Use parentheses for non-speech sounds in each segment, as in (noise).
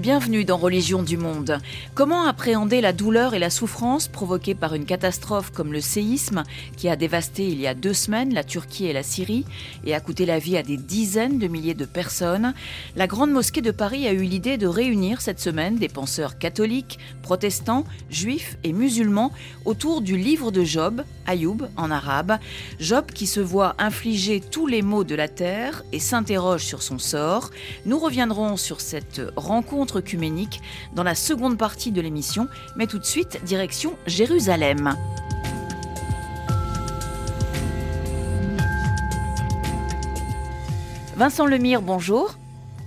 bienvenue dans Religion du Monde. Comment appréhender la douleur et la souffrance provoquées par une catastrophe comme le séisme qui a dévasté il y a deux semaines la Turquie et la Syrie et a coûté la vie à des dizaines de milliers de personnes? La Grande Mosquée de Paris a eu l'idée de réunir cette semaine des penseurs catholiques, protestants, juifs et musulmans autour du livre de Job, Ayoub en arabe. Job qui se voit infliger tous les maux de la terre et s'interroge sur son sort. Nous reviendrons sur cette rencontre œcuménique dans la seconde partie de l'émission, mais tout de suite, direction Jérusalem. Vincent Lemire, bonjour.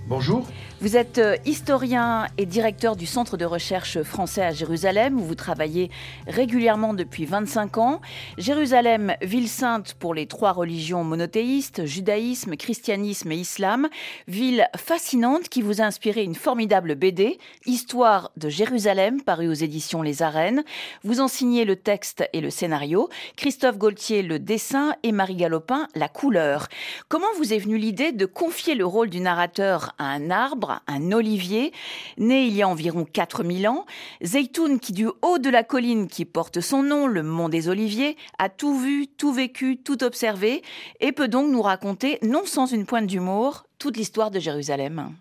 Bonjour. Vous êtes euh, historien et directeur du Centre de recherche français à Jérusalem, où vous travaillez régulièrement depuis 25 ans. Jérusalem, ville sainte pour les trois religions monothéistes, judaïsme, christianisme et islam. Ville fascinante qui vous a inspiré une formidable BD, Histoire de Jérusalem, parue aux éditions Les Arènes. Vous en signez le texte et le scénario. Christophe Gaultier, le dessin et Marie Galopin, la couleur. Comment vous est venue l'idée de confier le rôle du narrateur à un arbre un olivier, né il y a environ 4000 ans. Zeytoun, qui du haut de la colline qui porte son nom, le mont des Oliviers, a tout vu, tout vécu, tout observé, et peut donc nous raconter, non sans une pointe d'humour, toute l'histoire de Jérusalem.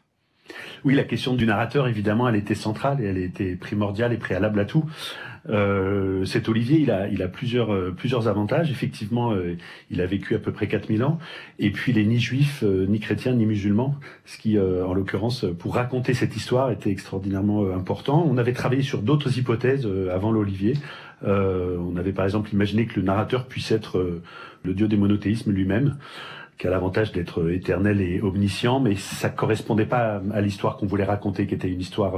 Oui, la question du narrateur, évidemment, elle était centrale et elle était primordiale et préalable à tout. Euh, cet Olivier, il a, il a plusieurs, euh, avantages. Effectivement, euh, il a vécu à peu près 4000 ans. Et puis, il est ni juif, ni chrétien, ni musulman. Ce qui, en l'occurrence, pour raconter cette histoire, était extraordinairement important. On avait travaillé sur d'autres hypothèses avant l'Olivier. on avait par exemple imaginé que le narrateur puisse être le dieu des monothéismes lui-même qui a l'avantage d'être éternel et omniscient, mais ça correspondait pas à, l'histoire qu'on voulait raconter, qui était une histoire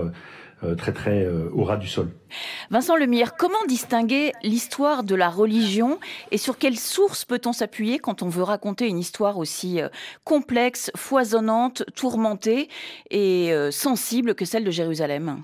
euh, très très euh, au ras du sol. Vincent Lemire, comment distinguer l'histoire de la religion et sur quelle source peut-on s'appuyer quand on veut raconter une histoire aussi euh, complexe, foisonnante, tourmentée et sensible que celle de Jérusalem?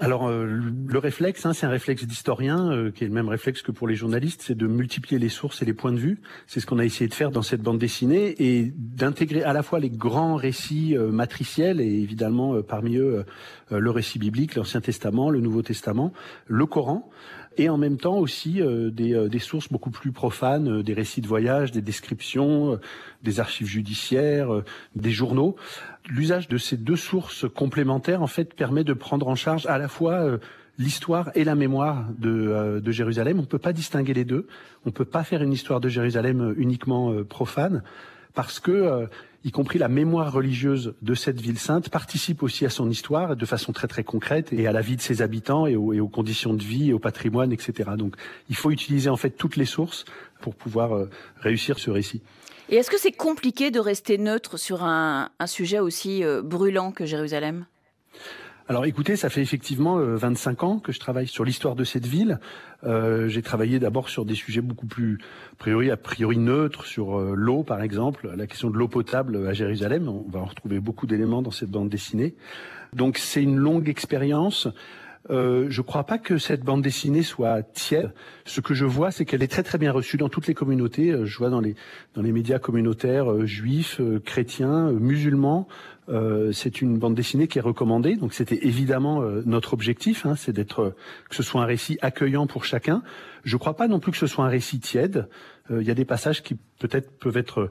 Alors euh, le réflexe, hein, c'est un réflexe d'historien euh, qui est le même réflexe que pour les journalistes, c'est de multiplier les sources et les points de vue. C'est ce qu'on a essayé de faire dans cette bande dessinée et d'intégrer à la fois les grands récits euh, matriciels et évidemment parmi eux le récit biblique, l'Ancien Testament, le Nouveau Testament, le Coran, et en même temps aussi des, des, sources beaucoup plus profanes, des récits de voyage, des descriptions, des archives judiciaires, des journaux l'usage de ces deux sources complémentaires en fait permet de prendre en charge à la fois euh, l'histoire et la mémoire de, euh, de Jérusalem. On ne peut pas distinguer les deux. On ne peut pas faire une histoire de Jérusalem euh, uniquement profane parce que y compris la mémoire religieuse de cette ville sainte participe aussi à son histoire de façon très très concrète et à la vie de ses habitants et aux, conditions de vie et au patrimoine, etc. Donc il faut utiliser en fait toutes les sources pour pouvoir réussir ce récit. Et est-ce que c'est compliqué de rester neutre sur un, sujet aussi euh, brûlant que Jérusalem? Alors écoutez, ça fait effectivement 25 euh, ans que je travaille sur l'histoire de cette ville. Euh, j'ai travaillé d'abord sur des sujets beaucoup plus a priori, a priori neutres, sur l'eau par exemple, la question de l'eau potable à Jérusalem. On va en retrouver beaucoup d'éléments dans cette bande dessinée. Donc c'est une longue expérience. Euh, je ne crois pas que cette bande dessinée soit tiède. Ce que je vois, c'est qu'elle est très très bien reçue dans toutes les communautés. Euh, je vois dans les dans les médias communautaires euh, juifs, chrétiens, musulmans. C'est une bande dessinée qui est recommandée. Donc c'était évidemment notre objectif, hein, c'est d'être que ce soit un récit accueillant pour chacun. Je ne crois pas non plus que ce soit un récit tiède. Il y a des passages qui peut-être peuvent être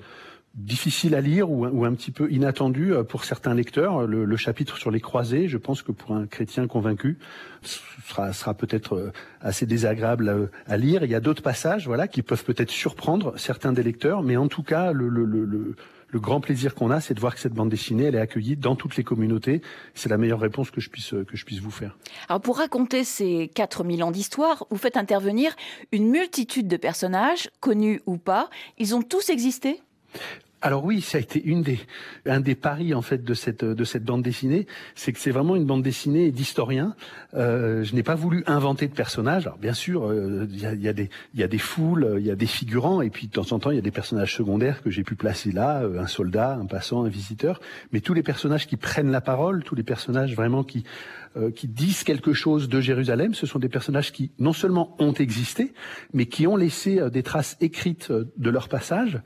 difficile à lire ou, un petit peu inattendu euh, pour certains lecteurs. Le, le, chapitre sur les croisés, je pense que pour un chrétien convaincu, sera, sera peut-être euh, assez désagréable à, lire. Il y a d'autres passages, voilà, qui peuvent peut-être surprendre certains des lecteurs, mais en tout cas, le, le, le, le grand plaisir qu'on a, c'est de voir que cette bande dessinée, elle est accueillie dans toutes les communautés. C'est la meilleure réponse que je puisse que je puisse vous faire. Alors pour raconter ces 4000 ans d'histoire, vous faites intervenir une multitude de personnages, connus ou pas. Ils ont tous existé? Alors oui, ça a été une des, un des paris en fait de cette de cette bande dessinée, c'est que c'est vraiment une bande dessinée d'historien. Euh, je n'ai pas voulu inventer de personnages. Alors bien sûr, euh, il y, a, y, a, des il y a des foules, il y a des figurants, et puis de temps en temps il y a des personnages secondaires que j'ai pu placer là, euh, un soldat, un passant, un visiteur. Mais tous les personnages qui prennent la parole, tous les personnages vraiment qui qui disent quelque chose de Jérusalem. Ce sont des personnages qui non seulement ont existé, mais qui ont laissé des traces écrites de leur passage.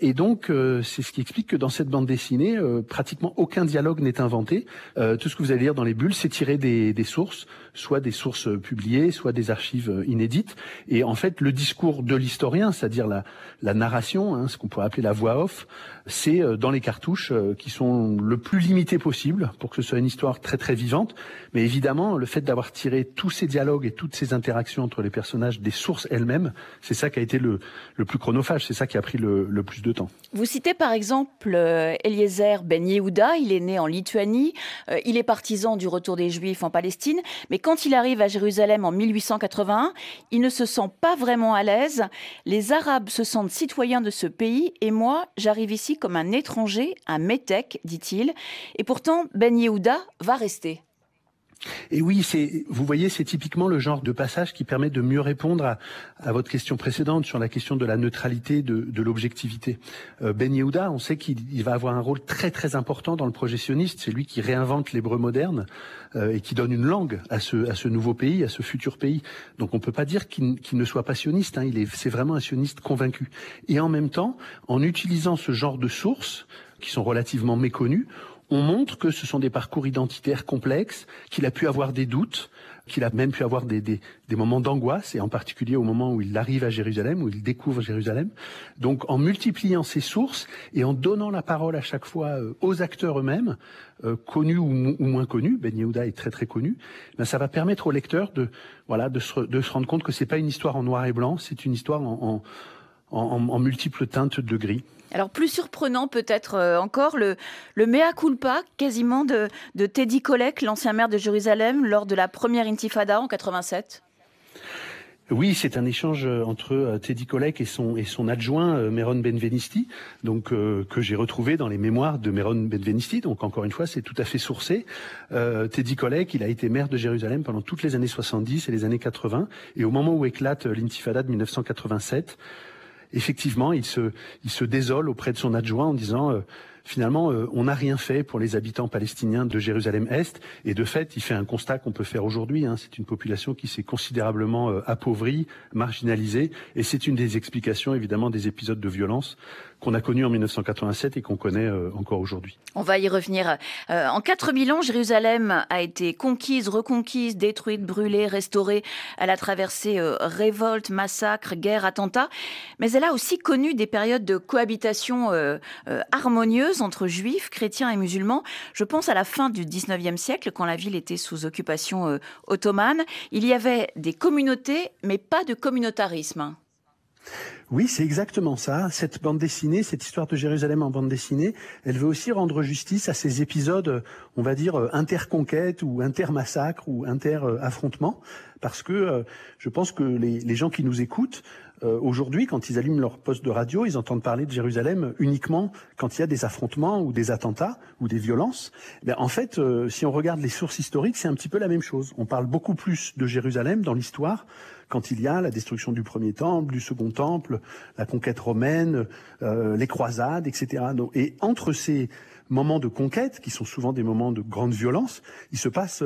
Et donc, c'est ce qui explique que dans cette bande dessinée, pratiquement aucun dialogue n'est inventé. tout ce que vous allez lire dans les bulles, c'est tiré des, des sources, soit des sources publiées, soit des archives inédites. Et en fait, le discours de l'historien, c'est-à-dire la, la narration, hein, ce qu'on pourrait appeler la voix off, c'est dans les cartouches qui sont le plus limitées possible pour que ce soit une histoire très très vivante. Mais évidemment, le fait d'avoir tiré tous ces dialogues et toutes ces interactions entre les personnages des sources elles-mêmes, c'est ça qui a été le, le plus chronophage, c'est ça qui a pris le, le, plus de temps. Vous citez par exemple euh, Eliezer Ben Yehuda, il est né en Lituanie, euh, il est partisan du retour des Juifs en Palestine, mais quand il arrive à Jérusalem en 1881, il ne se sent pas vraiment à l'aise. Les Arabes se sentent citoyens de ce pays et moi, j'arrive ici comme un étranger, un métèque, dit-il. Et pourtant, Ben Yehuda va rester. Et oui, c'est, vous voyez, c'est typiquement le genre de passage qui permet de mieux répondre à, à votre question précédente sur la question de la neutralité, de, de l'objectivité. Euh, ben Yehuda, on sait qu'il va avoir un rôle très très important dans le projet sioniste. C'est lui qui réinvente l'hébreu moderne euh, et qui donne une langue à ce, à ce nouveau pays, à ce futur pays. Donc on peut pas dire qu'il, ne soit pas sioniste. Hein. Il est, c'est vraiment un sioniste convaincu. Et en même temps, en utilisant ce genre de sources qui sont relativement méconnues, on montre que ce sont des parcours identitaires complexes, qu'il a pu avoir des doutes, qu'il a même pu avoir des, des, moments d'angoisse, et en particulier au moment où il arrive à Jérusalem, où il découvre Jérusalem. Donc en multipliant ces sources et en donnant la parole à chaque fois euh, aux acteurs eux-mêmes, euh, connus ou, moins connus, Ben Yehuda est très très connu, ben, ça va permettre au lecteur de, voilà, de, se, rendre compte que c'est pas une histoire en noir et blanc, c'est une histoire en, en multiples teintes de gris. Alors plus surprenant peut-être euh, encore le, le mea culpa quasiment de, Teddy Kollek, l'ancien maire de Jérusalem, lors de la première intifada en 87. Oui, c'est un échange euh, entre euh, Teddy Kollek et son, adjoint Meron Benvenisti, donc que j'ai retrouvé dans les mémoires de Meron Benvenisti. Donc encore une fois, c'est tout à fait sourcé. Teddy Kollek, il a été maire de Jérusalem pendant toutes les années 70 et les années 80, et au moment où éclate l'intifada de 1987, effectivement, il se, désole auprès de son adjoint en disant euh, finalement, euh, on n'a rien fait pour les habitants palestiniens de Jérusalem-Est. Et de fait, il fait un constat qu'on peut faire aujourd'hui. Hein. C'est une population qui s'est considérablement euh, appauvrie, marginalisée. Et c'est une des explications, évidemment, des épisodes de violence qu'on a connus en 1987 et qu'on connaît euh, encore aujourd'hui. On va y revenir. En 4000 ans, Jérusalem a été conquise, reconquise, détruite, brûlée, restaurée. Elle a traversé révolte, massacre, guerre, attentats. Mais elle a aussi connu des périodes de cohabitation euh, euh, entre juifs, chrétiens et musulmans. Je pense à la fin du 19e siècle, quand la ville était sous occupation euh, ottomane. Il y avait des communautés, mais pas de communautarisme. Oui, c'est exactement ça. Cette bande dessinée, cette histoire de Jérusalem en bande dessinée, elle veut aussi rendre justice à ces épisodes, on va dire, interconquête ou intermassacre ou inter-affrontement. Parce que je pense que les gens qui nous écoutent euh, aujourd'hui, quand ils allument leur poste de radio, ils entendent parler de Jérusalem uniquement quand il y a des affrontements ou des attentats ou des violences. Ben, en fait, euh, si on regarde les sources historiques, c'est un petit peu la même chose. On parle beaucoup plus de Jérusalem dans l'histoire quand il y a la destruction du premier temple, du second temple, la conquête romaine, euh, les croisades, etc. Et entre ces moments de conquête, qui sont souvent des moments de grande violence, il se passe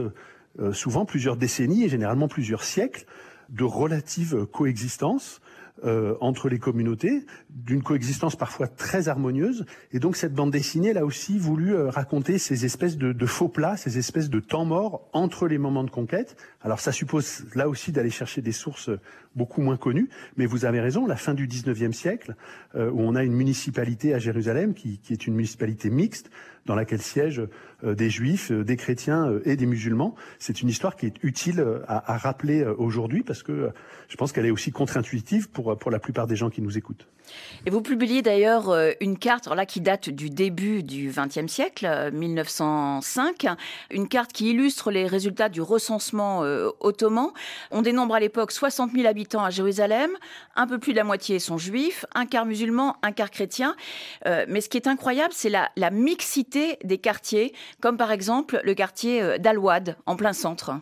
euh, souvent plusieurs décennies et généralement plusieurs siècles de relative coexistence euh, entre les communautés, d'une coexistence parfois très harmonieuse. Et donc cette bande dessinée, elle a aussi voulu euh, raconter ces espèces de, faux plats, ces espèces de temps morts entre les moments de conquête. Alors ça suppose là aussi d'aller chercher des sources beaucoup moins connues, mais vous avez raison, la fin du 19e siècle, euh, où on a une municipalité à Jérusalem qui, est une municipalité mixte, dans laquelle siègent euh, des juifs, euh, des chrétiens et des musulmans. C'est une histoire qui est utile à, rappeler aujourd'hui parce que je pense qu'elle est aussi contre-intuitive pour, pour la plupart des gens qui nous écoutent. Et vous publiez d'ailleurs une carte, là qui date du début du XXe siècle, 1905, une carte qui illustre les résultats du recensement ottoman. On dénombre à l'époque 60 000 habitants à Jérusalem, un peu plus de la moitié sont juifs, un quart musulmans, un quart chrétiens. Euh, mais ce qui est incroyable, c'est la, mixité des quartiers, comme par exemple le quartier d'Al-Wad, en plein centre.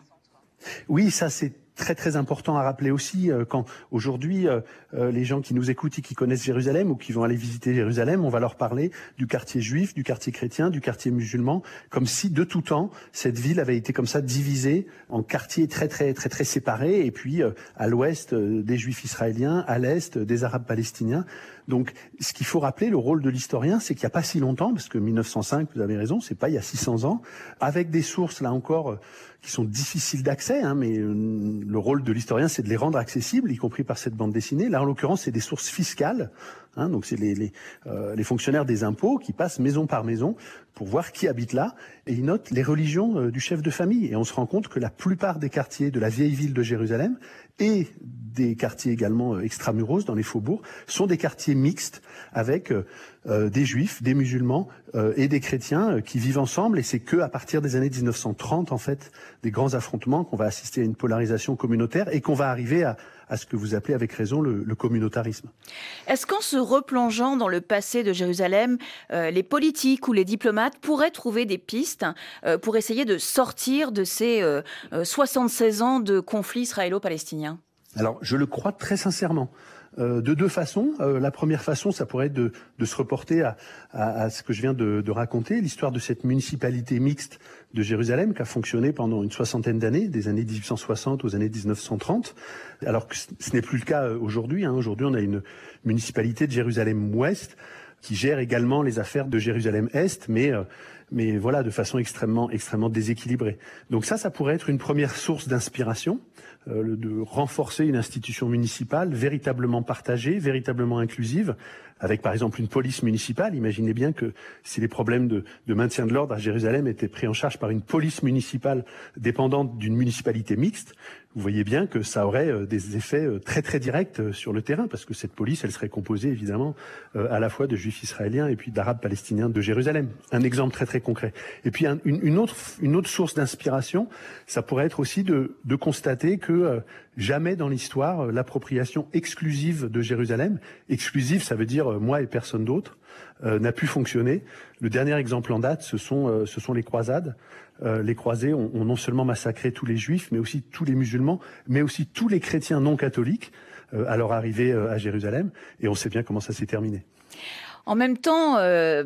Oui, ça c'est très très important à rappeler aussi euh, quand aujourd'hui euh, euh, les gens qui nous écoutent et qui connaissent Jérusalem ou qui vont aller visiter Jérusalem, on va leur parler du quartier juif, du quartier chrétien, du quartier musulman, comme si de tout temps cette ville avait été comme ça divisée en quartiers très très très très séparés et puis à l'ouest des juifs israéliens, à l'est des arabes palestiniens. Donc, ce qu'il faut rappeler, le rôle de l'historien, c'est qu'il n'y a pas si longtemps, parce que 1905, vous avez raison, c'est pas il y a 600 ans, avec des sources là encore qui sont difficiles d'accès, hein, mais euh, le rôle de l'historien, c'est de les rendre accessibles, y compris par cette bande dessinée. Là, en l'occurrence, c'est des sources fiscales, hein, donc c'est euh, les, fonctionnaires des impôts qui passent maison par maison pour voir qui habite là, et ils notent les religions euh, du chef de famille. Et on se rend compte que la plupart des quartiers de la vieille ville de Jérusalem et des quartiers également euh, extramuros dans les faubourgs sont des quartiers mixtes avec des juifs, des musulmans et des chrétiens qui vivent ensemble et c'est que à partir des années 1930 en fait des grands affrontements qu'on va assister à une polarisation communautaire et qu'on va arriver à, à, ce que vous appelez avec raison le, le communautarisme. Est-ce qu'en se replongeant dans le passé de Jérusalem, les politiques ou les diplomates pourraient trouver des pistes pour essayer de sortir de ces 76 ans de conflit israélo-palestinien alors, je le crois très sincèrement. Euh, de deux façons. Euh, la première façon, ça pourrait être de, se reporter à, ce que je viens de, raconter, l'histoire de cette municipalité mixte de Jérusalem qui a fonctionné pendant une soixantaine d'années, des années 1860 aux années 1930, alors que ce, n'est plus le cas euh, aujourd'hui. Hein. Aujourd'hui, on a une municipalité de Jérusalem-Ouest qui gère également les affaires de Jérusalem-Est, mais mais voilà, de façon extrêmement, extrêmement déséquilibrée. Donc ça, ça pourrait être une première source d'inspiration. Euh, de renforcer une institution municipale véritablement partagée, véritablement inclusive, avec par exemple une police municipale. Imaginez bien que si les problèmes de, de maintien de l'ordre à Jérusalem étaient pris en charge par une police municipale dépendante d'une municipalité mixte, vous voyez bien que ça aurait euh, des effets euh, très très directs euh, sur le terrain, parce que cette police, elle serait composée évidemment à la fois de juifs israéliens et puis d'arabes palestiniens de Jérusalem. Un exemple très très concret. Et puis une, autre, source d'inspiration, ça pourrait être aussi de, de constater que jamais dans l'histoire l'appropriation exclusive de Jérusalem, exclusive ça veut dire moi et personne d'autre, n'a pu fonctionner. Le dernier exemple en date, ce sont, ce sont les croisades. Euh, les croisés ont, non seulement massacré tous les juifs, mais aussi tous les musulmans, mais aussi tous les chrétiens non catholiques euh, à leur arrivée euh, à Jérusalem. Et on sait bien comment ça s'est terminé. En même temps, euh,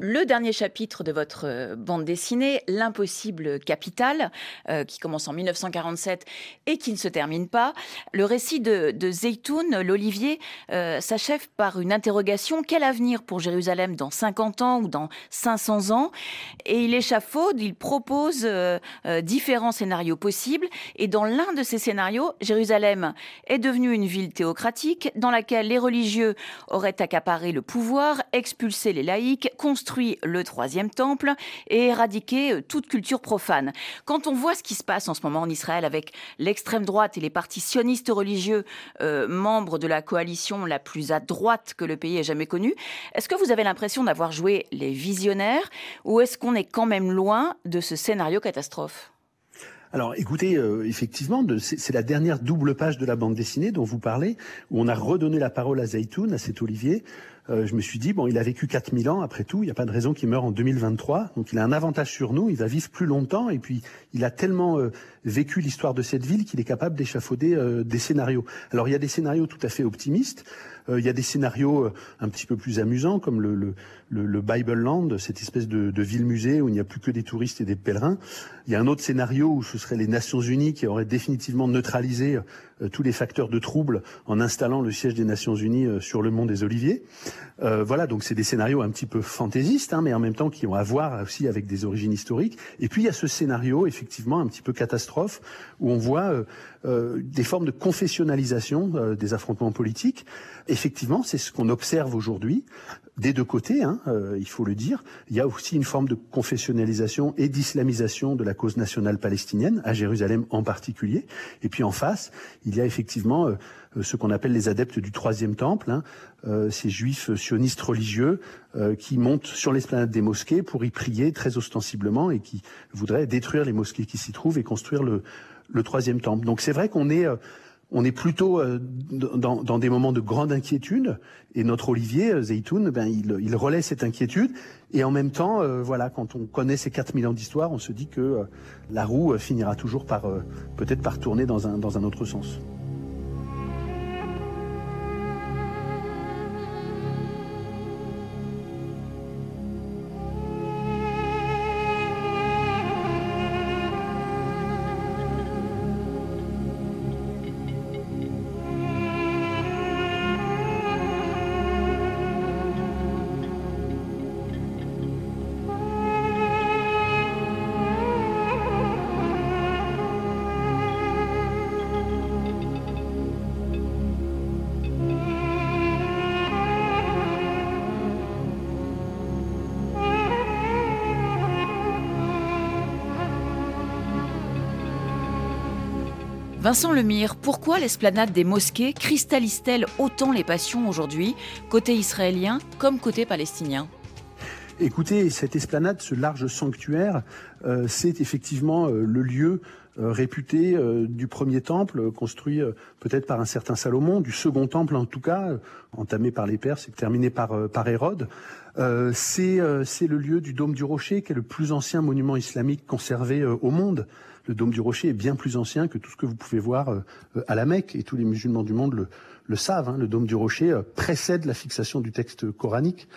le dernier chapitre de votre euh, bande dessinée, L'impossible capital, euh, qui commence en 1947 et qui ne se termine pas, le récit de, de Zeytoun, l'Olivier, s'achève par une interrogation. Quel avenir pour Jérusalem dans 50 ans ou dans 500 ans? Et il échafaude, il propose différents scénarios possibles. Et dans l'un de ces scénarios, Jérusalem est devenue une ville théocratique dans laquelle les religieux auraient accaparé le pouvoir expulser les laïcs, construit le troisième temple et éradiquer euh, toute culture profane. Quand on voit ce qui se passe en ce moment en Israël avec l'extrême droite et les partis sionistes religieux, euh, membres de la coalition la plus à droite que le pays ait jamais connue, est-ce que vous avez l'impression d'avoir joué les visionnaires ou est-ce qu'on est quand même loin de ce scénario catastrophe? Alors écoutez, euh, effectivement, c'est la dernière double page de la bande dessinée dont vous parlez, où on a redonné la parole à Zaytoun, à cet Olivier, je me suis dit, bon, il a vécu 4000 ans, après tout, il n'y a pas de raison qu'il meure en 2023, donc il a un avantage sur nous, il va vivre plus longtemps, et puis il a tellement euh, vécu l'histoire de cette ville qu'il est capable d'échafauder euh, des scénarios. Alors il y a des scénarios tout à fait optimistes, il y a des scénarios un petit peu plus amusants, comme le, le, le, Bible Land, cette espèce de, de ville-musée où il n'y a plus que des touristes et des pèlerins. Il y a un autre scénario où ce serait les Nations Unies qui auraient définitivement neutralisé euh, tous les facteurs de trouble en installant le siège des Nations Unies euh, sur le mont des Oliviers. Euh, voilà, donc c'est des scénarios un petit peu fantaisistes, hein, mais en même temps qui ont à voir aussi avec des origines historiques. Et puis il y a ce scénario, effectivement, un petit peu catastrophe, où on voit des formes de confessionnalisation des affrontements politiques. Effectivement, c'est ce qu'on observe aujourd'hui des deux côtés, hein, euh, il faut le dire. Il y a aussi une forme de confessionnalisation et d'islamisation de la cause nationale palestinienne, à Jérusalem en particulier. Et puis en face, il y a effectivement euh, ce qu'on appelle les adeptes du troisième temple, hein, euh, ces juifs sionistes religieux qui montent sur l'esplanade des mosquées pour y prier très ostensiblement et qui voudraient détruire les mosquées qui s'y trouvent et construire le, le troisième temple. Donc c'est vrai qu'on est on est plutôt dans, des moments de grande inquiétude. Et notre Olivier Zeytoun, ben, il, il, relaie cette inquiétude. Et en même temps, voilà, quand on connaît ces 4000 ans d'histoire, on se dit que la roue finira toujours par peut-être par tourner dans un, dans un autre sens. Vincent Lemire, pourquoi l'esplanade des mosquées cristallise-t-elle autant les passions aujourd'hui, côté israélien comme côté palestinien? Écoutez, cette esplanade, ce large sanctuaire, euh, c'est effectivement euh, le lieu euh, réputé du premier temple, construit peut-être par un certain Salomon, du second temple en tout cas, entamé par les Perses et terminé par, par Hérode. c'est le lieu du dôme du rocher, qui est le plus ancien monument islamique conservé au monde le dôme du rocher est bien plus ancien que tout ce que vous pouvez voir euh, à la Mecque, et tous les musulmans du monde le, savent. Hein. le dôme du rocher euh, précède la fixation du texte coranique.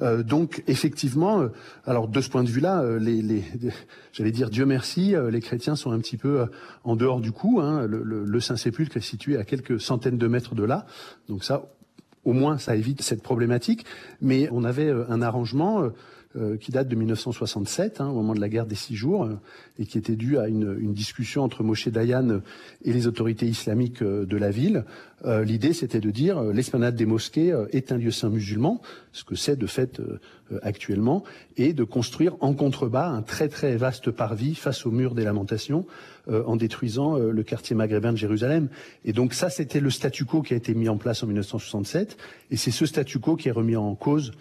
Euh, donc effectivement, alors de ce point de vue-là, (laughs) j'allais dire Dieu merci, les chrétiens sont un petit peu en dehors du coup. Hein. le, Saint-Sépulcre est situé à quelques centaines de mètres de là, donc ça, au moins, ça évite cette problématique. Mais on avait un arrangement euh, qui date de 1967, hein, au moment de la guerre des six jours, euh, et qui était due à une, une, discussion entre Moshe Dayan et les autorités islamiques euh, de la ville. L'idée, c'était de dire l'esplanade des mosquées est un lieu saint musulman, ce que c'est de fait actuellement, et de construire en contrebas un très très vaste parvis face au mur des lamentations, en détruisant le quartier maghrébin de Jérusalem. Et donc ça, c'était le statu quo qui a été mis en place en 1967, et c'est ce statu quo qui est remis en cause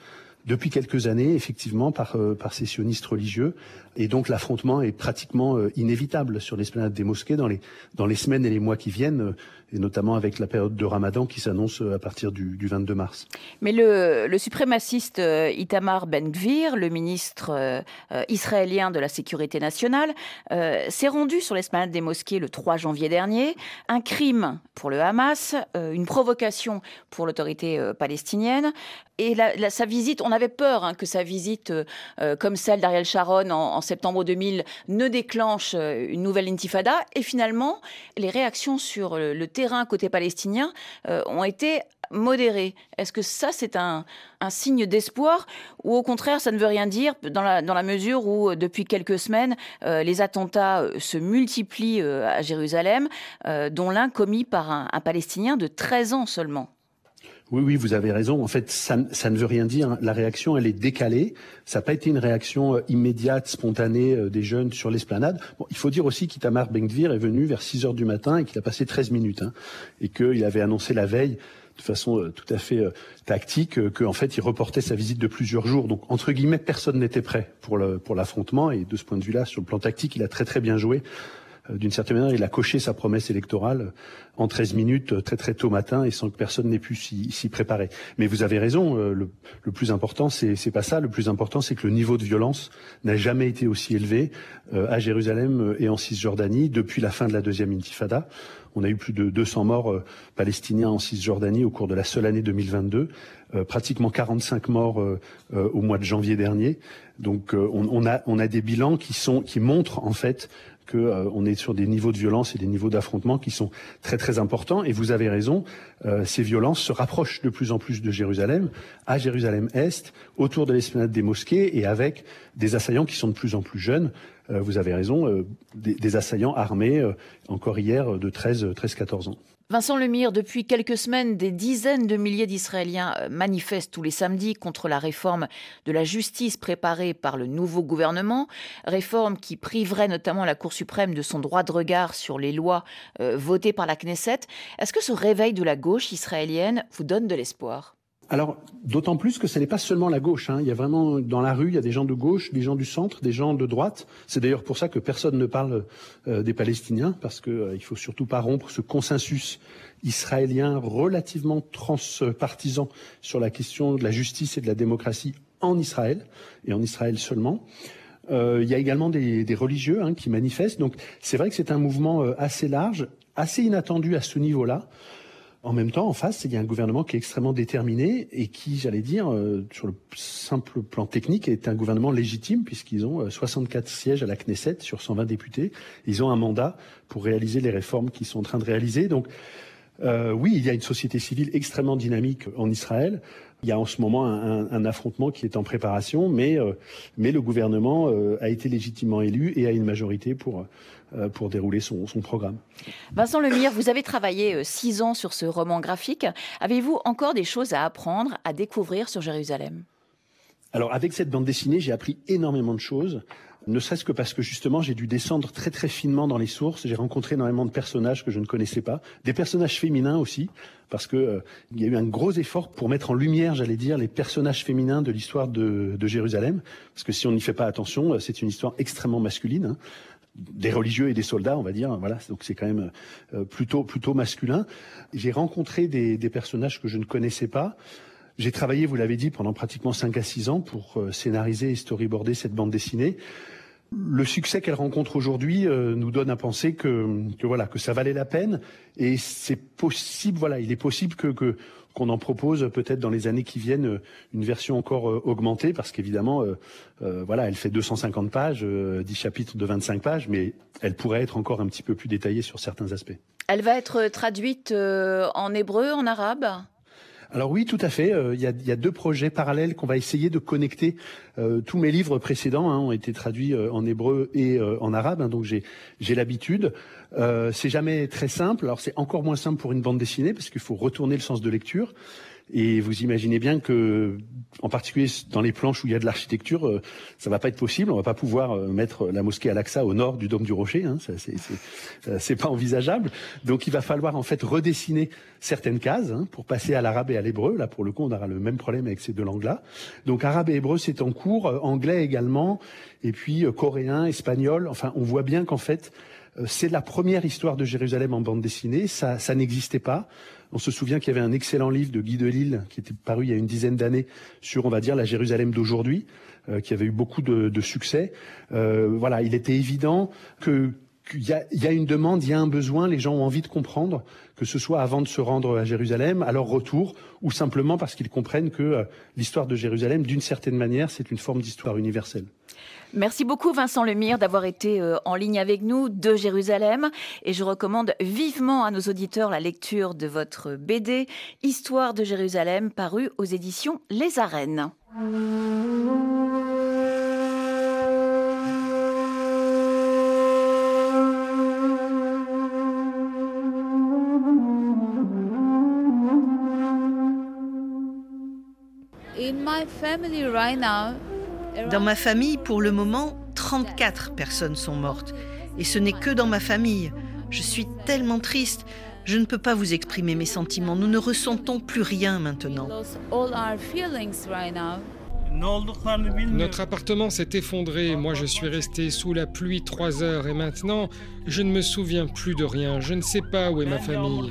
depuis quelques années, effectivement, par, euh, par ces sionistes religieux. Et donc l'affrontement est pratiquement euh, inévitable sur l'esplanade des mosquées dans les, dans les semaines et les mois qui viennent, et notamment avec la période de Ramadan qui s'annonce à partir du, du, 22 mars. Mais le, le suprémaciste Itamar Ben-Gvir, le ministre israélien de la Sécurité nationale, s'est rendu sur l'esplanade des mosquées le 3 janvier dernier. Un crime pour le Hamas, une provocation pour l'autorité palestinienne. Et la, sa visite, on avait peur hein, que sa visite, euh, euh, comme celle d'Ariel Sharon en, septembre 2000, ne déclenche euh, une nouvelle intifada. Et finalement, les réactions sur le, terrain côté palestinien ont été modérées. Est-ce que ça, c'est un, signe d'espoir ou au contraire, ça ne veut rien dire dans la, mesure où, depuis quelques semaines, les attentats se multiplient à Jérusalem, dont l'un commis par un Palestinien de 13 ans seulement? Oui, oui, vous avez raison. En fait, ça, ne veut rien dire. La réaction, elle est décalée. Ça n'a pas été une réaction euh, immédiate, spontanée euh, des jeunes sur l'esplanade. Bon, il faut dire aussi qu'Itamar Bengvir est venu vers 6 heures du matin et qu'il a passé 13 minutes. Hein, et qu'il avait annoncé la veille de façon euh, tout à fait tactique qu'en fait il reportait sa visite de plusieurs jours. Donc entre guillemets, personne n'était prêt pour l'affrontement pour et de ce point de vue-là, sur le plan tactique, il a très très bien joué. Euh, d'une certaine manière, il a coché sa promesse électorale en 13 minutes, euh, très très tôt matin, et sans que personne n'ait pu s'y préparer. Mais vous avez raison, euh, le, le plus important, c'est pas ça. Le plus important, c'est que le niveau de violence n'a jamais été aussi élevé à Jérusalem et en Cisjordanie depuis la fin de la deuxième intifada. On a eu plus de 200 morts palestiniens en Cisjordanie au cours de la seule année 2022, pratiquement 45 morts au mois de janvier dernier. Donc on, on, a, on a des bilans qui, sont, qui montrent en fait qu'on euh, est sur des niveaux de violence et des niveaux d'affrontement qui sont très très importants. Et vous avez raison, euh, ces violences se rapprochent de plus en plus de Jérusalem, à Jérusalem-Est, autour de l'esplanade des mosquées et avec des assaillants qui sont de plus en plus jeunes. Euh, vous avez raison, des, des, assaillants armés, encore hier, de 13-14 ans. Vincent Lemire, depuis quelques semaines, des dizaines de milliers d'Israéliens euh, manifestent tous les samedis contre la réforme de la justice préparée par le nouveau gouvernement, réforme qui priverait notamment la Cour suprême de son droit de regard sur les lois euh, votées par la Knesset. Est-ce que ce réveil de la gauche israélienne vous donne de l'espoir? Alors, d'autant plus que ce n'est pas seulement la gauche. Hein. Il y a vraiment dans la rue, il y a des gens de gauche, des gens du centre, des gens de droite. C'est d'ailleurs pour ça que personne ne parle euh, des Palestiniens, parce qu'il euh, il faut surtout pas rompre ce consensus israélien relativement transpartisan sur la question de la justice et de la démocratie en Israël et en Israël seulement. Euh, il y a également des, des religieux hein, qui manifestent. Donc, c'est vrai que c'est un mouvement euh, assez large, assez inattendu à ce niveau-là. En même temps, en face, il y a un gouvernement qui est extrêmement déterminé et qui, j'allais dire, euh, sur le simple plan technique, est un gouvernement légitime puisqu'ils ont 64 euh, sièges à la Knesset sur 120 députés. Ils ont un mandat pour réaliser les réformes qu'ils sont en train de réaliser. Donc, euh, oui, il y a une société civile extrêmement dynamique en Israël. Il y a en ce moment un, un affrontement qui est en préparation, mais, euh, mais le gouvernement euh, a été légitimement élu et a une majorité pour, euh, pour dérouler son, son, programme. Vincent Lemire, vous avez travaillé six ans sur ce roman graphique. Avez-vous encore des choses à apprendre, à découvrir sur Jérusalem? Alors avec cette bande dessinée, j'ai appris énormément de choses ne serait-ce que parce que justement j'ai dû descendre très très finement dans les sources. J'ai rencontré énormément de personnages que je ne connaissais pas, des personnages féminins aussi, parce que euh, il y a eu un gros effort pour mettre en lumière, j'allais dire, les personnages féminins de l'histoire de, de, Jérusalem, parce que si on n'y fait pas attention, euh, c'est une histoire extrêmement masculine. Hein. des religieux et des soldats, on va dire. Voilà, donc c'est quand même euh, plutôt plutôt masculin. J'ai rencontré des, des personnages que je ne connaissais pas. J'ai travaillé, vous l'avez dit, pendant pratiquement 5 à 6 ans pour euh, scénariser et storyboarder cette bande dessinée. Le succès qu'elle rencontre aujourd'hui euh, nous donne à penser que, voilà que ça valait la peine et c'est possible voilà il est possible que, qu'on en propose peut-être dans les années qui viennent une version encore euh, augmentée parce qu'évidemment euh, voilà elle fait 250 pages 10 chapitres de 25 pages mais elle pourrait être encore un petit peu plus détaillée sur certains aspects. Elle va être traduite en hébreu en arabe? Alors oui, tout à fait. Euh, il y, a, deux projets parallèles qu'on va essayer de connecter. Euh, tous mes livres précédents hein, ont été traduits euh, en hébreu et en arabe, hein, donc j'ai l'habitude. c'est jamais très simple. Alors c'est encore moins simple pour une bande dessinée parce qu'il faut retourner le sens de lecture. Et vous imaginez bien que, en particulier dans les planches où il y a de l'architecture, euh, ça va pas être possible. On va pas pouvoir euh, mettre la mosquée Al-Aqsa au nord du dôme du Rocher. Hein, ça, c'est pas envisageable. Donc, il va falloir en fait redessiner certaines cases hein, pour passer à l'arabe et à l'hébreu. Là, pour le coup, on aura le même problème avec ces deux langues-là. Donc, arabe et hébreu, c'est en cours. Euh, anglais également. Et puis coréen, espagnol. Enfin, on voit bien qu'en fait, c'est la première histoire de Jérusalem en bande dessinée. Ça, ça n'existait pas. On se souvient qu'il y avait un excellent livre de Guy Delisle qui était paru il y a une dizaine d'années sur, on va dire, la Jérusalem d'aujourd'hui, euh, qui avait eu beaucoup de, succès. Euh, voilà, il était évident que il y, a, il y, a, une demande, il y a un besoin, les gens ont envie de comprendre, que ce soit avant de se rendre à Jérusalem, à leur retour, ou simplement parce qu'ils comprennent que euh, l'histoire de Jérusalem, d'une certaine manière, c'est une forme d'histoire universelle. Merci beaucoup Vincent Lemire d'avoir été euh, en ligne avec nous de Jérusalem et je recommande vivement à nos auditeurs la lecture de votre BD Histoire de Jérusalem paru aux éditions Les Arènes. Dans ma famille, pour le moment, 34 personnes sont mortes. Et ce n'est que dans ma famille. Je suis tellement triste. Je ne peux pas vous exprimer mes sentiments. Nous ne ressentons plus rien maintenant. Notre appartement s'est effondré. Moi, je suis resté sous la pluie trois heures et maintenant, je ne me souviens plus de rien. Je ne sais pas où est ma famille.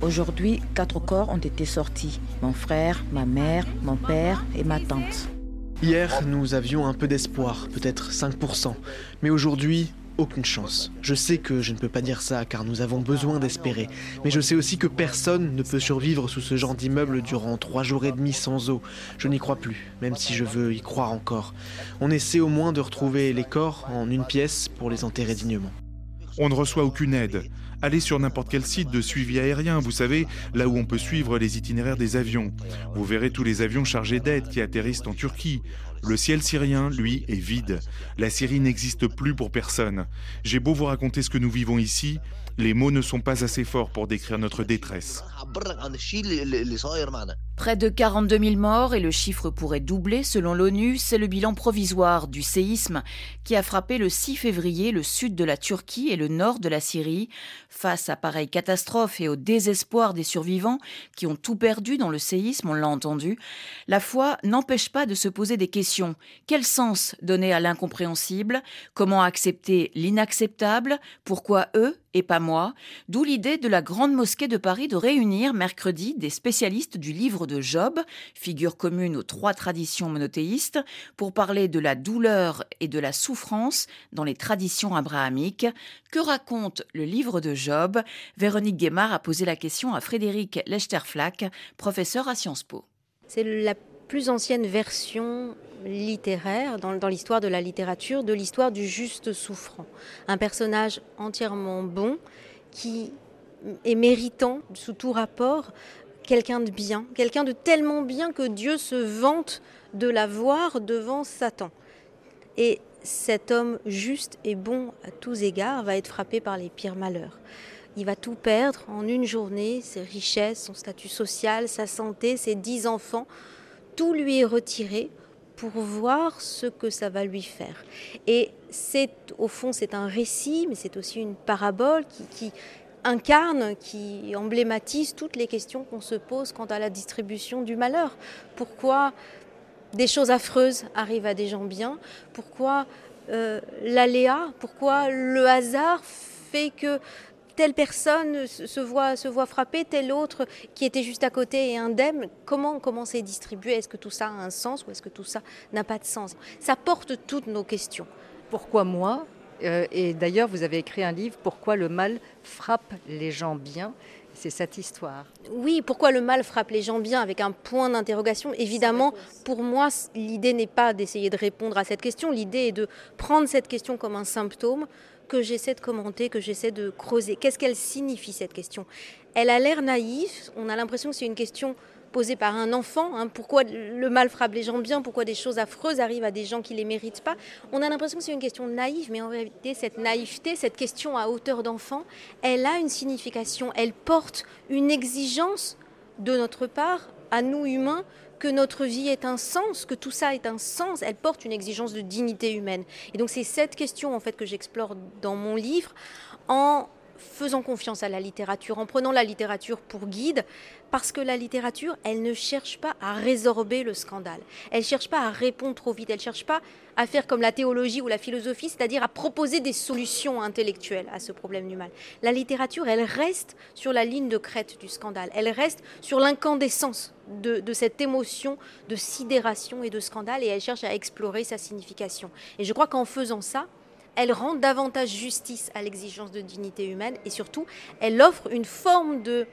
Aujourd'hui, quatre corps ont été sortis. Mon frère, ma mère, mon père et ma tante. Hier, nous avions un peu d'espoir, peut-être 5%. Mais aujourd'hui, aucune chance. Je sais que je ne peux pas dire ça car nous avons besoin d'espérer, mais je sais aussi que personne ne peut survivre sous ce genre d'immeuble durant trois jours et demi sans eau. Je n'y crois plus, même si je veux y croire encore. On essaie au moins de retrouver les corps en une pièce pour les enterrer dignement. On ne reçoit aucune aide. Allez sur n'importe quel site de suivi aérien, vous savez, là où on peut suivre les itinéraires des avions. Vous verrez tous les avions chargés d'aide qui atterrissent en Turquie. Le ciel syrien, lui, est vide. La Syrie n'existe plus pour personne. J'ai beau vous raconter ce que nous vivons ici, les mots ne sont pas assez forts pour décrire notre détresse. Près de 42 000 morts et le chiffre pourrait doubler selon l'ONU, c'est le bilan provisoire du séisme qui a frappé le 6 février le sud de la Turquie et le nord de la Syrie. Face à pareille catastrophe et au désespoir des survivants qui ont tout perdu dans le séisme, on l'a entendu, la foi n'empêche pas de se poser des questions. Quel sens donner à l'incompréhensible? Comment accepter l'inacceptable? Pourquoi eux? Et pas moi, d'où l'idée de la Grande Mosquée de Paris de réunir mercredi des spécialistes du livre de Job, figure commune aux trois traditions monothéistes, pour parler de la douleur et de la souffrance dans les traditions abrahamiques. Que raconte le livre de Job? Véronique Guémard a posé la question à Frédéric Lechterflack, professeur à Sciences Po. Plus ancienne version littéraire, dans, l'histoire de la littérature, de l'histoire du juste souffrant. Un personnage entièrement bon qui est méritant sous tout rapport, quelqu'un de bien, quelqu'un de tellement bien que Dieu se vante de l'avoir devant Satan. Et cet homme juste et bon à tous égards va être frappé par les pires malheurs. Il va tout perdre en une journée, ses richesses, son statut social, sa santé, ses dix enfants. Tout lui est retiré pour voir ce que ça va lui faire. Et c'est, au fond, c'est un récit, mais c'est aussi une parabole qui, incarne, qui emblématise toutes les questions qu'on se pose quant à la distribution du malheur. Pourquoi des choses affreuses arrivent à des gens bien? Pourquoi euh, l'aléa? Pourquoi le hasard fait que telle personne se voit, se voit frapper, telle autre qui était juste à côté est indemne. Comment, comment c'est distribué? Est-ce que tout ça a un sens ou est-ce que tout ça n'a pas de sens? Ça porte toutes nos questions. Pourquoi moi euh, Et d'ailleurs, vous avez écrit un livre, Pourquoi le mal frappe les gens bien? C'est cette histoire. Oui, pourquoi le mal frappe les gens bien? Avec un point d'interrogation. Évidemment, pour moi, l'idée n'est pas d'essayer de répondre à cette question, l'idée est de prendre cette question comme un symptôme, que j'essaie de commenter, que j'essaie de creuser. Qu'est-ce qu'elle signifie cette question? Elle a l'air naïve, on a l'impression que c'est une question posée par un enfant. Hein. pourquoi le mal frappe les gens bien? Pourquoi des choses affreuses arrivent à des gens qui ne les méritent pas? On a l'impression que c'est une question naïve, mais en réalité, cette naïveté, cette question à hauteur d'enfant, elle a une signification, elle porte une exigence de notre part, à nous humains, que notre vie ait un sens, que tout ça ait un sens, elle porte une exigence de dignité humaine. Et donc c'est cette question en fait que j'explore dans mon livre faisant confiance à la littérature, en prenant la littérature pour guide, parce que la littérature, elle ne cherche pas à résorber le scandale. Elle ne cherche pas à répondre trop vite. Elle ne cherche pas à faire comme la théologie ou la philosophie, c'est-à-dire à proposer des solutions intellectuelles à ce problème du mal. La littérature, elle reste sur la ligne de crête du scandale. Elle reste sur l'incandescence de, de, cette émotion de sidération et de scandale et elle cherche à explorer sa signification. Et je crois qu'en faisant ça, elle rend davantage justice à l'exigence de dignité humaine et surtout, elle offre une forme de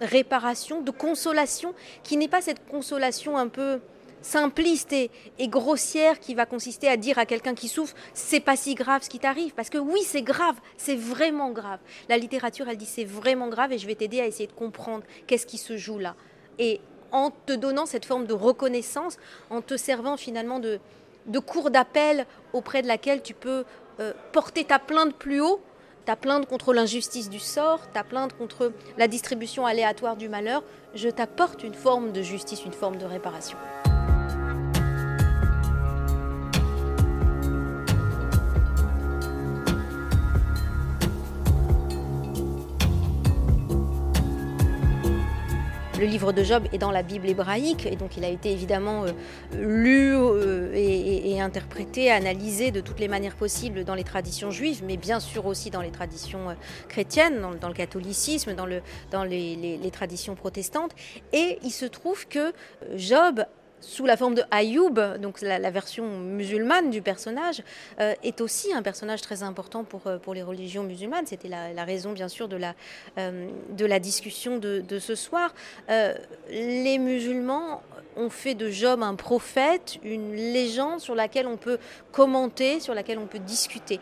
réparation, de consolation, qui n'est pas cette consolation un peu simpliste et, grossière qui va consister à dire à quelqu'un qui souffre c'est pas si grave ce qui t'arrive. Parce que oui c'est grave c'est vraiment grave. La littérature elle dit c'est vraiment grave et je vais t'aider à essayer de comprendre qu'est-ce qui se joue là. Et en te donnant cette forme de reconnaissance en te servant finalement de, de cour d'appel auprès de laquelle tu peux euh, porter ta plainte plus haut, ta plainte contre l'injustice du sort, ta plainte contre la distribution aléatoire du malheur, je t'apporte une forme de justice, une forme de réparation. Le livre de Job est dans la Bible hébraïque et donc il a été évidemment euh, lu euh, et, interprété, analysé de toutes les manières possibles dans les traditions juives, mais bien sûr aussi dans les traditions euh, chrétiennes, dans, le catholicisme, dans, le, dans les, les traditions protestantes. Et il se trouve que Job sous la forme de Ayoub, donc la, version musulmane du personnage, euh, est aussi un personnage très important pour, euh, pour les religions musulmanes. C'était la, raison, bien sûr, de la, euh, de la discussion de, ce soir. les musulmans ont fait de Job un prophète, une légende sur laquelle on peut commenter, sur laquelle on peut discuter.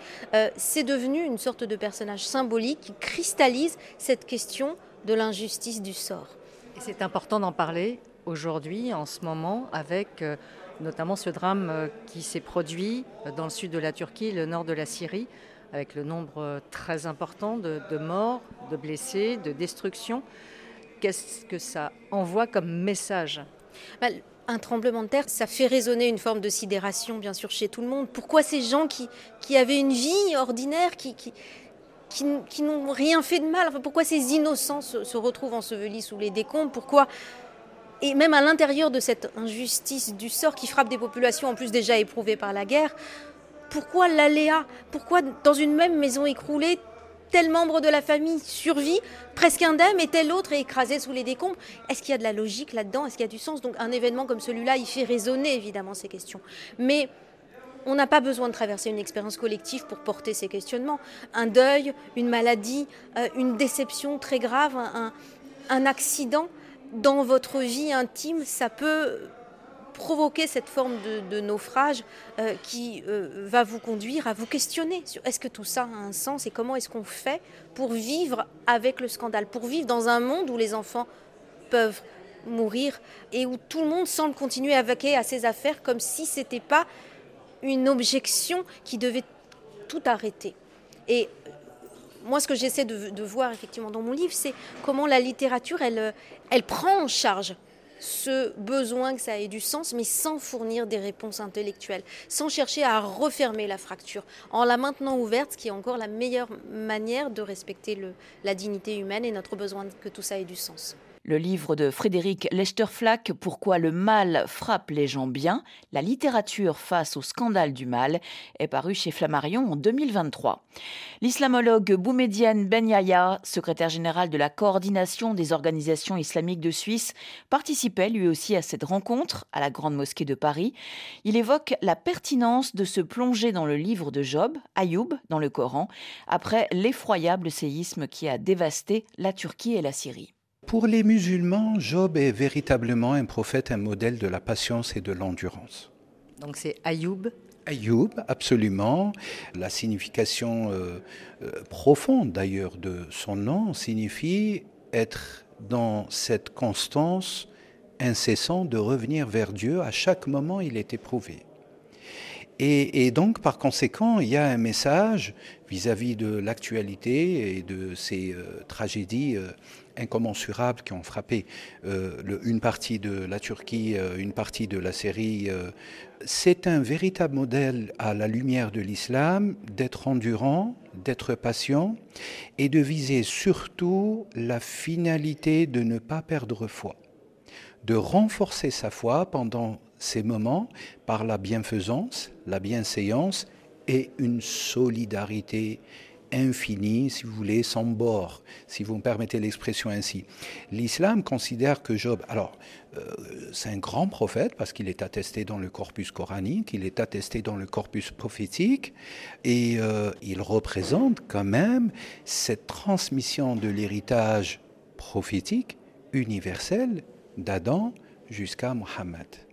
C'est devenu une sorte de personnage symbolique qui cristallise cette question de l'injustice du sort. Et c'est important d'en parler aujourd'hui, en ce moment, avec euh, notamment ce drame euh, qui s'est produit dans le sud de la Turquie, le nord de la Syrie, avec le nombre très important de, morts, de blessés, de destructions. Qu'est-ce que ça envoie comme message? Bah, un tremblement de terre, ça fait résonner une forme de sidération, bien sûr, chez tout le monde. Pourquoi ces gens qui, avaient une vie ordinaire, qui, n'ont rien fait de mal, enfin, pourquoi ces innocents se, se, retrouvent ensevelis sous les décombres? Pourquoi et même à l'intérieur de cette injustice du sort qui frappe des populations en plus déjà éprouvées par la guerre, pourquoi l'aléa? Pourquoi dans une même maison écroulée, tel membre de la famille survit, presque indemne, et tel autre est écrasé sous les décombres? Est-ce qu'il y a de la logique là-dedans? Est-ce qu'il y a du sens? Donc un événement comme celui-là, il fait résonner évidemment ces questions. Mais on n'a pas besoin de traverser une expérience collective pour porter ces questionnements. Un deuil, une maladie, euh, une déception très grave, un accident dans votre vie intime, ça peut provoquer cette forme de, naufrage euh, qui euh, va vous conduire à vous questionner sur est-ce que tout ça a un sens et comment est-ce qu'on fait pour vivre avec le scandale, pour vivre dans un monde où les enfants peuvent mourir et où tout le monde semble continuer à vaquer à ses affaires comme si ce n'était pas une objection qui devait tout arrêter. Moi, ce que j'essaie de, voir effectivement dans mon livre, c'est comment la littérature, elle, elle prend en charge ce besoin que ça ait du sens, mais sans fournir des réponses intellectuelles, sans chercher à refermer la fracture, en la maintenant ouverte, ce qui est encore la meilleure manière de respecter la dignité humaine et notre besoin que tout ça ait du sens. Le livre de Frédéric Lechterflack, Pourquoi le mal frappe les gens bien, la littérature face au scandale du mal, est paru chez Flammarion en 2023. L'islamologue Boumedienne Ben Yahya, secrétaire général de la coordination des organisations islamiques de Suisse, participait lui aussi à cette rencontre à la Grande Mosquée de Paris. Il évoque la pertinence de se plonger dans le livre de Job, Ayoub, dans le Coran, après l'effroyable séisme qui a dévasté la Turquie et la Syrie. Pour les musulmans, Job est véritablement un prophète, un modèle de la patience et de l'endurance. Donc c'est Ayoub Ayoub, absolument. La signification euh, euh, profonde d'ailleurs de son nom signifie être dans cette constance incessante de revenir vers Dieu à chaque moment il est éprouvé. Et, donc, par conséquent, il y a un message vis-à-vis de l'actualité et de ces euh, tragédies incommensurables qui ont frappé euh, une partie de la Turquie, euh, une partie de la Syrie. Euh, c'est un véritable modèle à la lumière de l'islam d'être endurant, d'être patient et de viser surtout la finalité de ne pas perdre foi, de renforcer sa foi pendant ces moments par la bienfaisance, la bienséance et une solidarité infini, si vous voulez, sans bord, si vous me permettez l'expression ainsi. L'islam considère que Job, alors, euh, c'est un grand prophète parce qu'il est attesté dans le corpus coranique, il est attesté dans le corpus prophétique, et euh, il représente quand même cette transmission de l'héritage prophétique universel d'Adam jusqu'à Mohammed.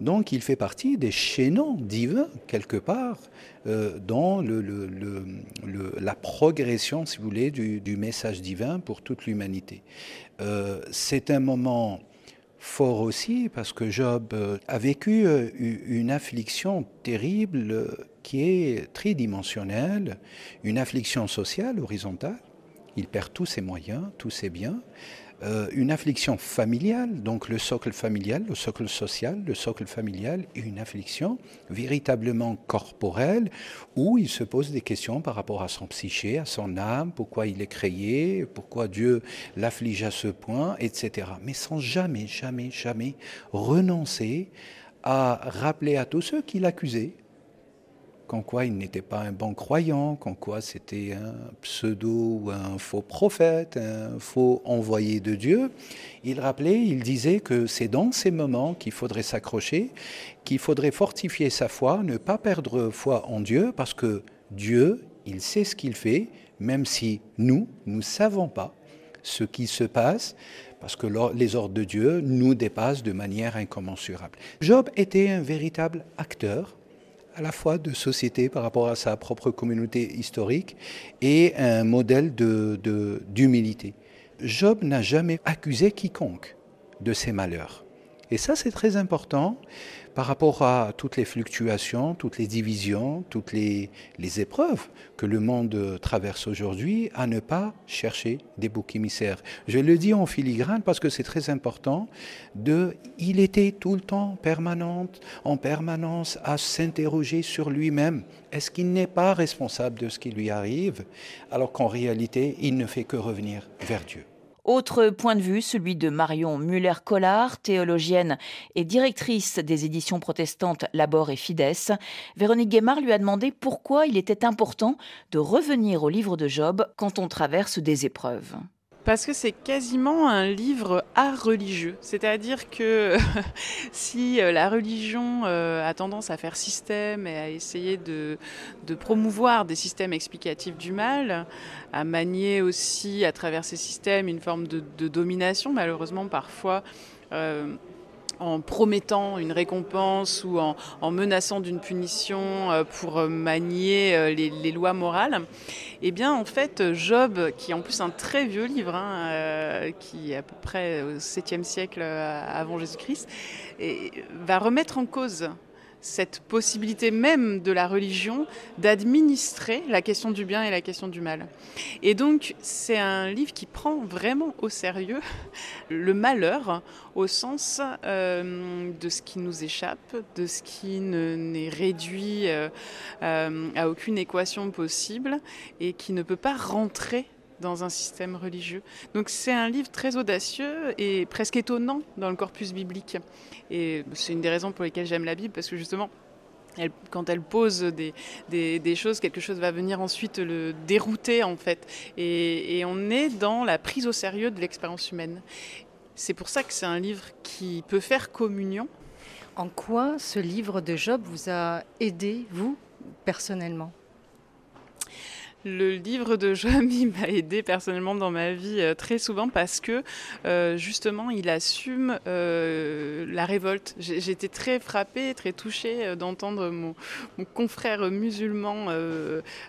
Donc il fait partie des chaînons divins, quelque part, euh, dans la progression, si vous voulez, du, message divin pour toute l'humanité. Euh, c'est un moment fort aussi parce que Job euh, a vécu une affliction terrible qui est tridimensionnelle, une affliction sociale horizontale. Il perd tous ses moyens, tous ses biens. Euh, une affliction familiale, donc le socle familial, le socle social, le socle familial, une affliction véritablement corporelle où il se pose des questions par rapport à son psyché, à son âme, pourquoi il est créé, pourquoi Dieu l'afflige à ce point, etc. Mais sans jamais, jamais, jamais renoncer à rappeler à tous ceux qui l'accusaient qu'en quoi il n'était pas un bon croyant, qu'en quoi c'était un pseudo ou un faux prophète, un faux envoyé de Dieu. Il rappelait, il disait que c'est dans ces moments qu'il faudrait s'accrocher, qu'il faudrait fortifier sa foi, ne pas perdre foi en Dieu, parce que Dieu, il sait ce qu'il fait, même si nous, nous ne savons pas ce qui se passe, parce que les ordres de Dieu nous dépassent de manière incommensurable. Job était un véritable acteur à la fois de société par rapport à sa propre communauté historique et un modèle d'humilité. Job n'a jamais accusé quiconque de ses malheurs. Et ça, c'est très important par rapport à toutes les fluctuations, toutes les divisions, toutes les, épreuves que le monde traverse aujourd'hui, à ne pas chercher des boucs émissaires. Je le dis en filigrane parce que c'est très important. De, il était tout le temps permanente, en permanence à s'interroger sur lui-même. Est-ce qu'il n'est pas responsable de ce qui lui arrive, alors qu'en réalité, il ne fait que revenir vers Dieu? Autre point de vue, celui de Marion Muller-Collard, théologienne et directrice des éditions protestantes Labor et Fides. Véronique Guémard lui a demandé pourquoi il était important de revenir au livre de Job quand on traverse des épreuves. Parce que c'est quasiment un livre art religieux. C'est-à-dire que (laughs) si euh, la religion euh, a tendance à faire système et à essayer de, promouvoir des systèmes explicatifs du mal, à manier aussi à travers ces systèmes une forme de, domination, malheureusement parfois. Euh, en promettant une récompense ou en, menaçant d'une punition euh, pour manier euh, les, lois morales, eh bien en fait Job, qui est en plus un très vieux livre, hein, euh, qui est à peu près au 7e siècle avant Jésus-Christ, va remettre en cause cette possibilité même de la religion d'administrer la question du bien et la question du mal. Et donc c'est un livre qui prend vraiment au sérieux le malheur au sens euh, de ce qui nous échappe, de ce qui n'est réduit euh, euh, à aucune équation possible et qui ne peut pas rentrer dans un système religieux. Donc c'est un livre très audacieux et presque étonnant dans le corpus biblique. Et c'est une des raisons pour lesquelles j'aime la Bible, parce que justement, quand elle pose des, choses, quelque chose va venir ensuite le dérouter en fait. Et on est dans la prise au sérieux de l'expérience humaine. C'est pour ça que c'est un livre qui peut faire communion. En quoi ce livre de Job vous a aidé, vous, personnellement? Le livre de (laughs) Job m'a aidé personnellement dans ma vie euh, très souvent parce que euh, justement il assume euh, la révolte. J'étais très frappée, très touchée d'entendre mon, confrère musulman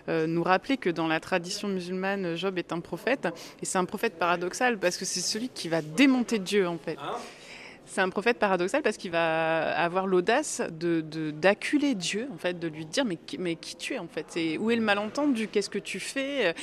nous rappeler que dans la tradition musulmane, Job est un prophète. Et c'est un prophète paradoxal parce que c'est celui qui va démonter Dieu en fait. C'est un prophète paradoxal parce qu'il va avoir l'audace de, d'acculer Dieu, en fait, de lui dire mais, mais qui tu es en fait? Et Où est le malentendu? Qu'est-ce que tu fais?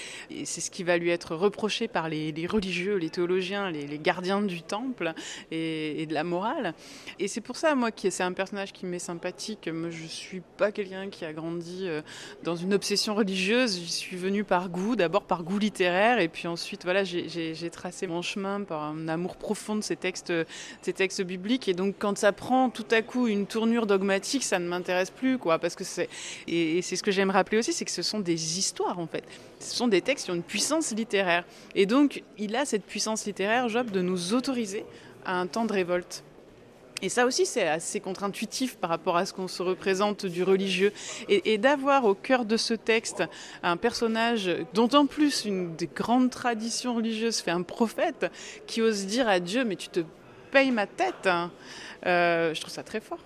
C'est ce qui va lui être reproché par les, religieux, les théologiens, les, gardiens du temple et, de la morale. Et c'est pour ça, moi, que c'est un personnage qui m'est sympathique. Moi, je suis pas quelqu'un qui a grandi euh, dans une obsession religieuse. J'y suis venu par goût, d'abord par goût littéraire, et puis ensuite, voilà, j'ai, tracé mon chemin par un amour profond de ces textes, ces textes biblique. Et donc, quand ça prend tout à coup une tournure dogmatique, ça ne m'intéresse plus, quoi. Parce que c'est. Et, c'est ce que j'aime rappeler aussi, c'est que ce sont des histoires, en fait. Ce sont des textes qui ont une puissance littéraire. Et donc, il a cette puissance littéraire, Job, de nous autoriser à un temps de révolte. Et ça aussi, c'est assez contre-intuitif par rapport à ce qu'on se représente du religieux. Et, et d'avoir au cœur de ce texte un personnage dont en plus une des grandes traditions religieuses fait un prophète qui ose dire à Dieu, mais tu te paye ma tête. Hein. Euh, je trouve ça très fort.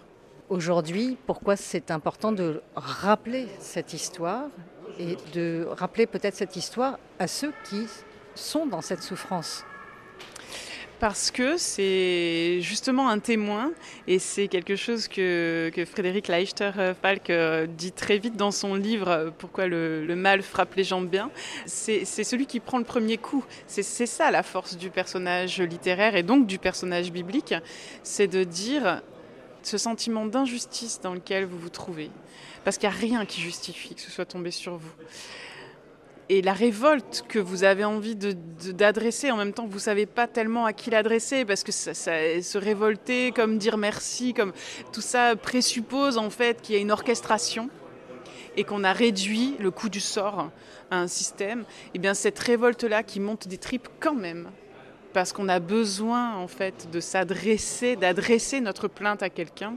Aujourd'hui, pourquoi c'est important de rappeler cette histoire et de rappeler peut-être cette histoire à ceux qui sont dans cette souffrance? Parce que c'est justement un témoin et c'est quelque chose que, Frédéric Leichter-Falk euh, dit très vite dans son livre euh, Pourquoi le, mal frappe les gens bien. C'est celui qui prend le premier coup. C'est ça la force du personnage littéraire et donc du personnage biblique, c'est de dire ce sentiment d'injustice dans lequel vous vous trouvez, parce qu'il n'y a rien qui justifie que ce soit tombé sur vous et la révolte que vous avez envie d'adresser, en même temps, vous ne savez pas tellement à qui l'adresser, parce que ça, se révolter, comme dire merci, comme tout ça présuppose en fait qu'il y a une orchestration et qu'on a réduit le coût du sort à un système. Et eh bien cette révolte-là qui monte des tripes quand même, parce qu'on a besoin en fait de s'adresser, d'adresser notre plainte à quelqu'un.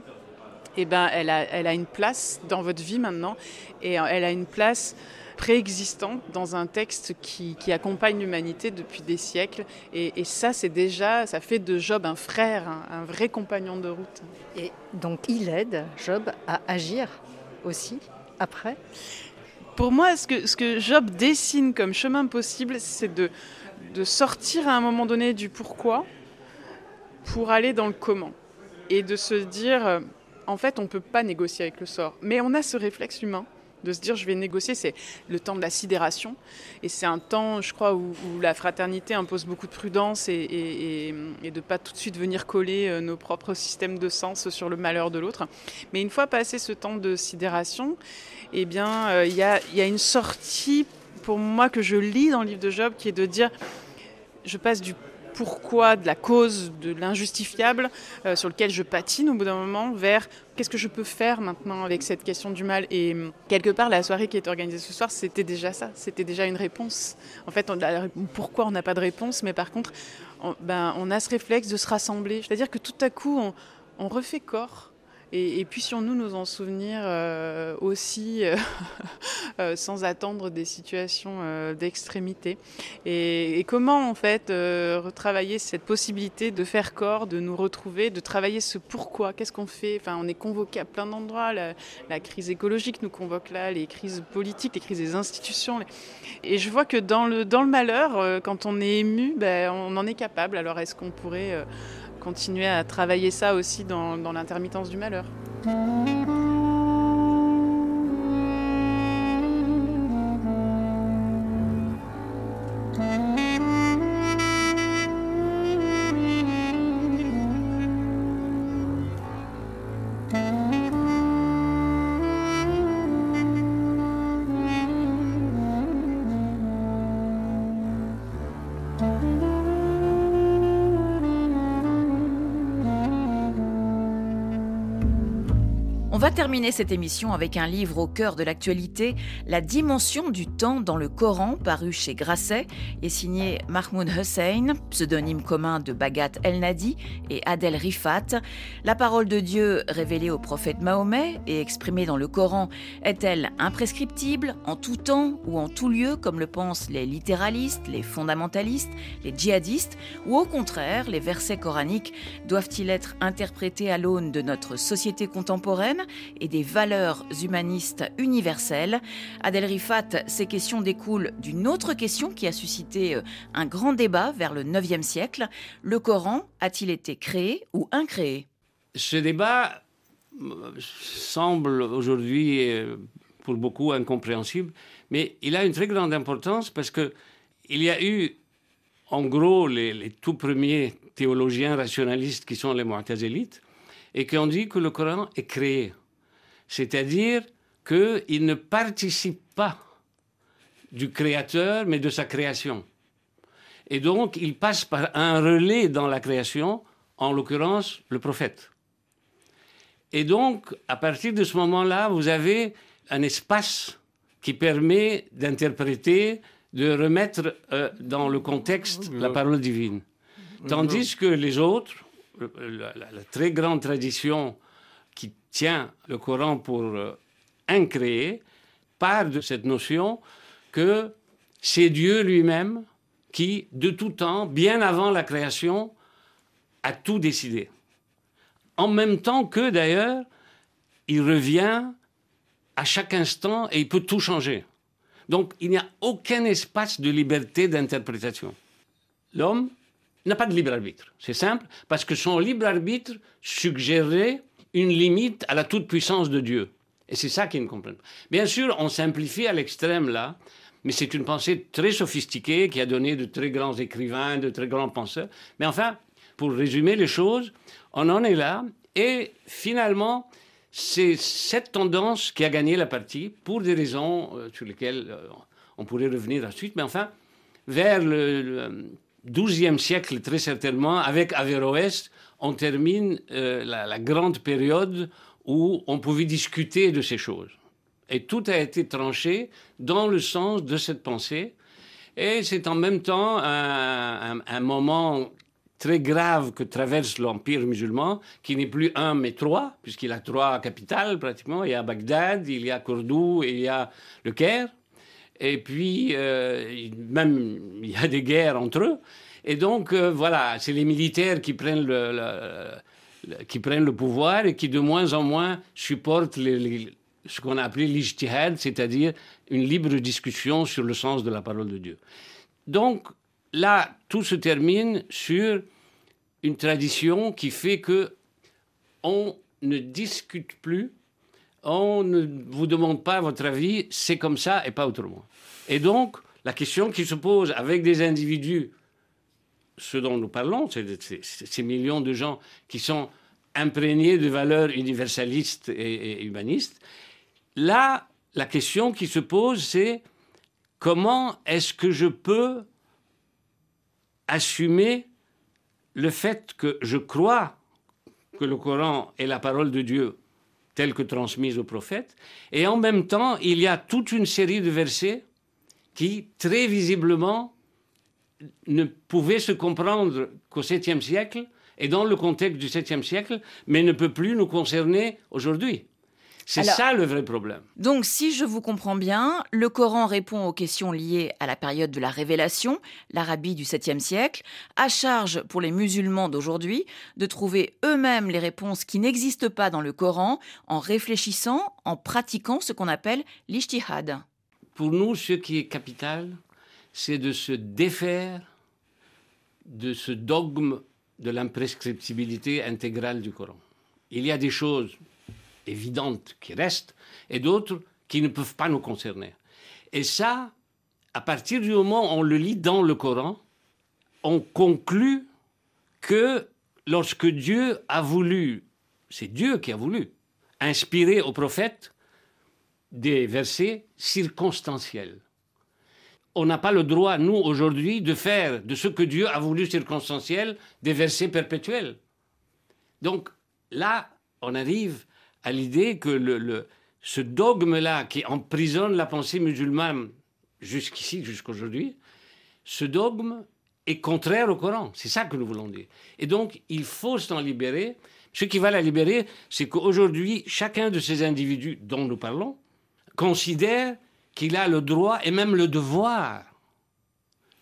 Et eh ben, elle a, elle a une place dans votre vie maintenant, et elle a une place préexistante dans un texte qui, accompagne l'humanité depuis des siècles. Et, ça, c'est déjà, ça fait de Job un frère, un, vrai compagnon de route. Et donc, il aide Job à agir aussi après? Pour moi, ce que, ce que Job dessine comme chemin possible, c'est de, de sortir à un moment donné du pourquoi pour aller dans le comment. Et de se dire, en fait, on ne peut pas négocier avec le sort. Mais on a ce réflexe humain de se dire je vais négocier, c'est le temps de la sidération. Et c'est un temps, je crois, où, la fraternité impose beaucoup de prudence et, de ne pas tout de suite venir coller euh, nos propres systèmes de sens sur le malheur de l'autre. Mais une fois passé ce temps de sidération, eh bien, euh, il y, y a une sortie pour moi que je lis dans le livre de Job qui est de dire je passe du pourquoi, de la cause, de l'injustifiable euh, sur lequel je patine au bout d'un moment, vers qu'est-ce que je peux faire maintenant avec cette question du mal. Et hum, quelque part, la soirée qui est organisée ce soir, c'était déjà ça, c'était déjà une réponse. En fait, on a, pourquoi on n'a pas de réponse, mais par contre, on, ben, on a ce réflexe de se rassembler. C'est-à-dire que tout à coup, on, on refait corps et, puissions-nous nous en souvenir euh, aussi euh, (laughs) euh, sans attendre des situations d'extrémité? Et, comment en fait retravailler cette possibilité de faire corps, de nous retrouver, de travailler ce pourquoi, qu'est-ce qu'on fait? Enfin, on est convoqué à plein d'endroits. La, crise écologique nous convoque là, les crises politiques, les crises des institutions. Et je vois que dans le, dans le malheur, quand on est ému, ben, on en est capable. Alors est-ce qu'on pourrait continuer à travailler ça aussi dans, l'intermittence du malheur. Va terminer cette émission avec un livre au cœur de l'actualité, La dimension du temps dans le Coran, paru chez Grasset, et signé Mahmoud Hussein, pseudonyme commun de Bagat El Nadi et Adel Rifat. La parole de Dieu révélée au prophète Mahomet et exprimée dans le Coran est-elle imprescriptible en tout temps ou en tout lieu, comme le pensent les littéralistes, les fondamentalistes, les djihadistes, ou au contraire, les versets coraniques doivent-ils être interprétés à l'aune de notre société contemporaine? Et des valeurs humanistes universelles. Adèle Rifat, ces questions découlent d'une autre question qui a suscité euh, un grand débat vers le IXe siècle. Le Coran a-t-il été créé ou incréé? Ce débat euh, semble aujourd'hui euh, pour beaucoup incompréhensible, mais il a une très grande importance parce que il y a eu en gros les, les tout premiers théologiens rationalistes qui sont les Mu'tazilites et qui ont dit que le Coran est créé c'est-à-dire qu'il ne participe pas du créateur, mais de sa création. Et donc, il passe par un relais dans la création, en l'occurrence le prophète. Et donc, à partir de ce moment-là, vous avez un espace qui permet d'interpréter, de remettre euh, dans le contexte la parole divine. Tandis que les autres, la, très grande tradition qui tient le Coran pour euh, incréé part de cette notion que c'est Dieu lui-même qui, de tout temps, bien avant la création, a tout décidé. En même temps que, d'ailleurs, il revient à chaque instant et il peut tout changer. Donc, il n'y a aucun espace de liberté d'interprétation. L'homme n'a pas de libre arbitre. C'est simple, parce que son libre arbitre suggérait une limite à la toute-puissance de Dieu. Et c'est ça qu'ils ne comprennent pas. Bien sûr, on simplifie à l'extrême là, mais c'est une pensée très sophistiquée qui a donné de très grands écrivains, de très grands penseurs. Mais enfin, pour résumer les choses, on en est là. Et finalement, c'est cette tendance qui a gagné la partie pour des raisons euh, sur lesquelles euh, on pourrait revenir ensuite. Mais enfin, vers le, XIIe siècle, très certainement, avec Averroès, on termine euh, la, grande période où on pouvait discuter de ces choses. Et tout a été tranché dans le sens de cette pensée. Et c'est en même temps un, moment très grave que traverse l'Empire musulman, qui n'est plus un mais trois, puisqu'il a trois capitales pratiquement. Il y a Bagdad, il y a Cordoue il y a le Caire. Et puis, euh, même, il y a des guerres entre eux. Et donc, euh, voilà, c'est les militaires qui prennent le, qui prennent le pouvoir et qui de moins en moins supportent ce qu'on a appelé l'ijtihad, c'est-à-dire une libre discussion sur le sens de la parole de Dieu. Donc, là, tout se termine sur une tradition qui fait que on ne discute plus, on ne vous demande pas votre avis, c'est comme ça et pas autrement. Et donc, la question qui se pose avec des individus, ce dont nous parlons, c'est ces millions de gens qui sont imprégnés de valeurs universalistes et, humanistes, là, la question qui se pose, c'est comment est-ce que je peux assumer le fait que je crois que le Coran est la parole de Dieu? Telle que transmise aux prophètes, et en même temps, il y a toute une série de versets qui, très visiblement, ne pouvaient se comprendre qu'au 7e siècle et dans le contexte du 7e siècle, mais ne peut plus nous concerner aujourd'hui. C'est ça le vrai problème. Donc, si je vous comprends bien, le Coran répond aux questions liées à la période de la Révélation, l'Arabie du 7e siècle, à charge pour les musulmans d'aujourd'hui de trouver eux-mêmes les réponses qui n'existent pas dans le Coran en réfléchissant, en pratiquant ce qu'on appelle l'ijtihad. Pour nous, ce qui est capital, c'est de se défaire de ce dogme de l'imprescriptibilité intégrale du Coran. Il y a des choses évidentes qui restent et d'autres qui ne peuvent pas nous concerner. Et ça, à partir du moment où on le lit dans le Coran, on conclut que lorsque Dieu a voulu, c'est Dieu qui a voulu, inspirer aux prophètes des versets circonstanciels. On n'a pas le droit, nous, aujourd'hui, de faire de ce que Dieu a voulu circonstanciel des versets perpétuels. Donc là, on arrive à l'idée que le, ce dogme-là qui emprisonne la pensée musulmane jusqu'ici, jusqu'aujourd'hui, ce dogme est contraire au Coran. C'est ça que nous voulons dire. Et donc, il faut s'en libérer. Ce qui va la libérer, c'est qu'aujourd'hui, chacun de ces individus dont nous parlons considère qu'il a le droit et même le devoir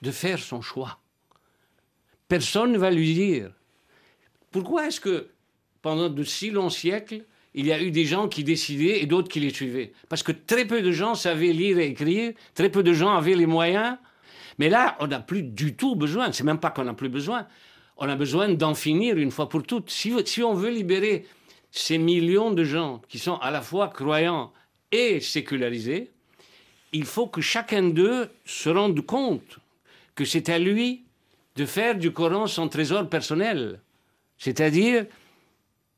de faire son choix. Personne ne va lui dire. Pourquoi est-ce que pendant de si longs siècles, il y a eu des gens qui décidaient et d'autres qui les suivaient. Parce que très peu de gens savaient lire et écrire, très peu de gens avaient les moyens. Mais là, on n'a plus du tout besoin. C'est même pas qu'on n'a plus besoin. On a besoin d'en finir une fois pour toutes. Si, si on veut libérer ces millions de gens qui sont à la fois croyants et sécularisés, il faut que chacun d'eux se rende compte que c'est à lui de faire du Coran son trésor personnel. C'est-à-dire,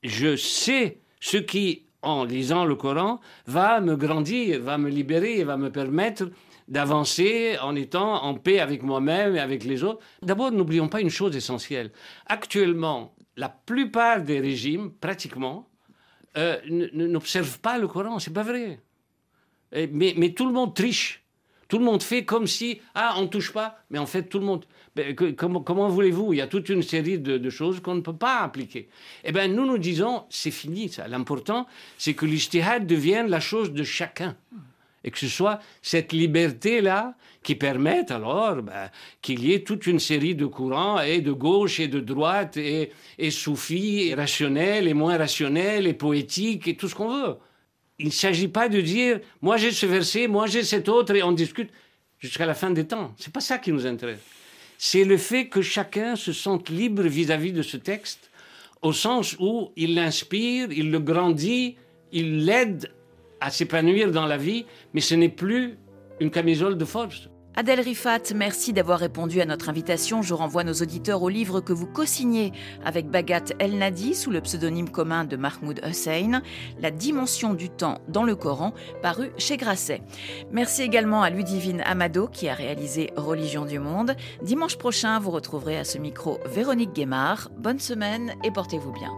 je sais ce qui, en lisant le Coran, va me grandir, va me libérer, va me permettre d'avancer en étant en paix avec moi-même et avec les autres. D'abord, n'oublions pas une chose essentielle. Actuellement, la plupart des régimes, pratiquement, euh, n'observent pas le Coran. C'est pas vrai. mais tout le monde triche. Tout le monde fait comme si, ah, on ne touche pas, mais en fait, tout le monde. Comment, voulez-vous? Il y a toute une série de, choses qu'on ne peut pas appliquer. Eh bien, nous, nous disons, c'est fini, ça. L'important, c'est que l'ijtihad devienne la chose de chacun. Et que ce soit cette liberté-là qui permette alors ben, qu'il y ait toute une série de courants, et de gauche et de droite, et, et soufis, et rationnels, et moins rationnels, et poétiques, et tout ce qu'on veut il ne s'agit pas de dire, moi j'ai ce verset, moi j'ai cet autre, et on discute jusqu'à la fin des temps. C'est pas ça qui nous intéresse. C'est le fait que chacun se sente libre vis-à-vis de ce texte, au sens où il l'inspire, il le grandit, il l'aide à s'épanouir dans la vie, mais ce n'est plus une camisole de force. Adèle Rifat, merci d'avoir répondu à notre invitation. Je renvoie nos auditeurs au livre que vous co-signez avec Bagat El Nadi sous le pseudonyme commun de Mahmoud Hussein, La dimension du temps dans le Coran, paru chez Grasset. Merci également à Ludivine Amado qui a réalisé Religion du Monde. Dimanche prochain, vous retrouverez à ce micro Véronique Guémard. Bonne semaine et portez-vous bien.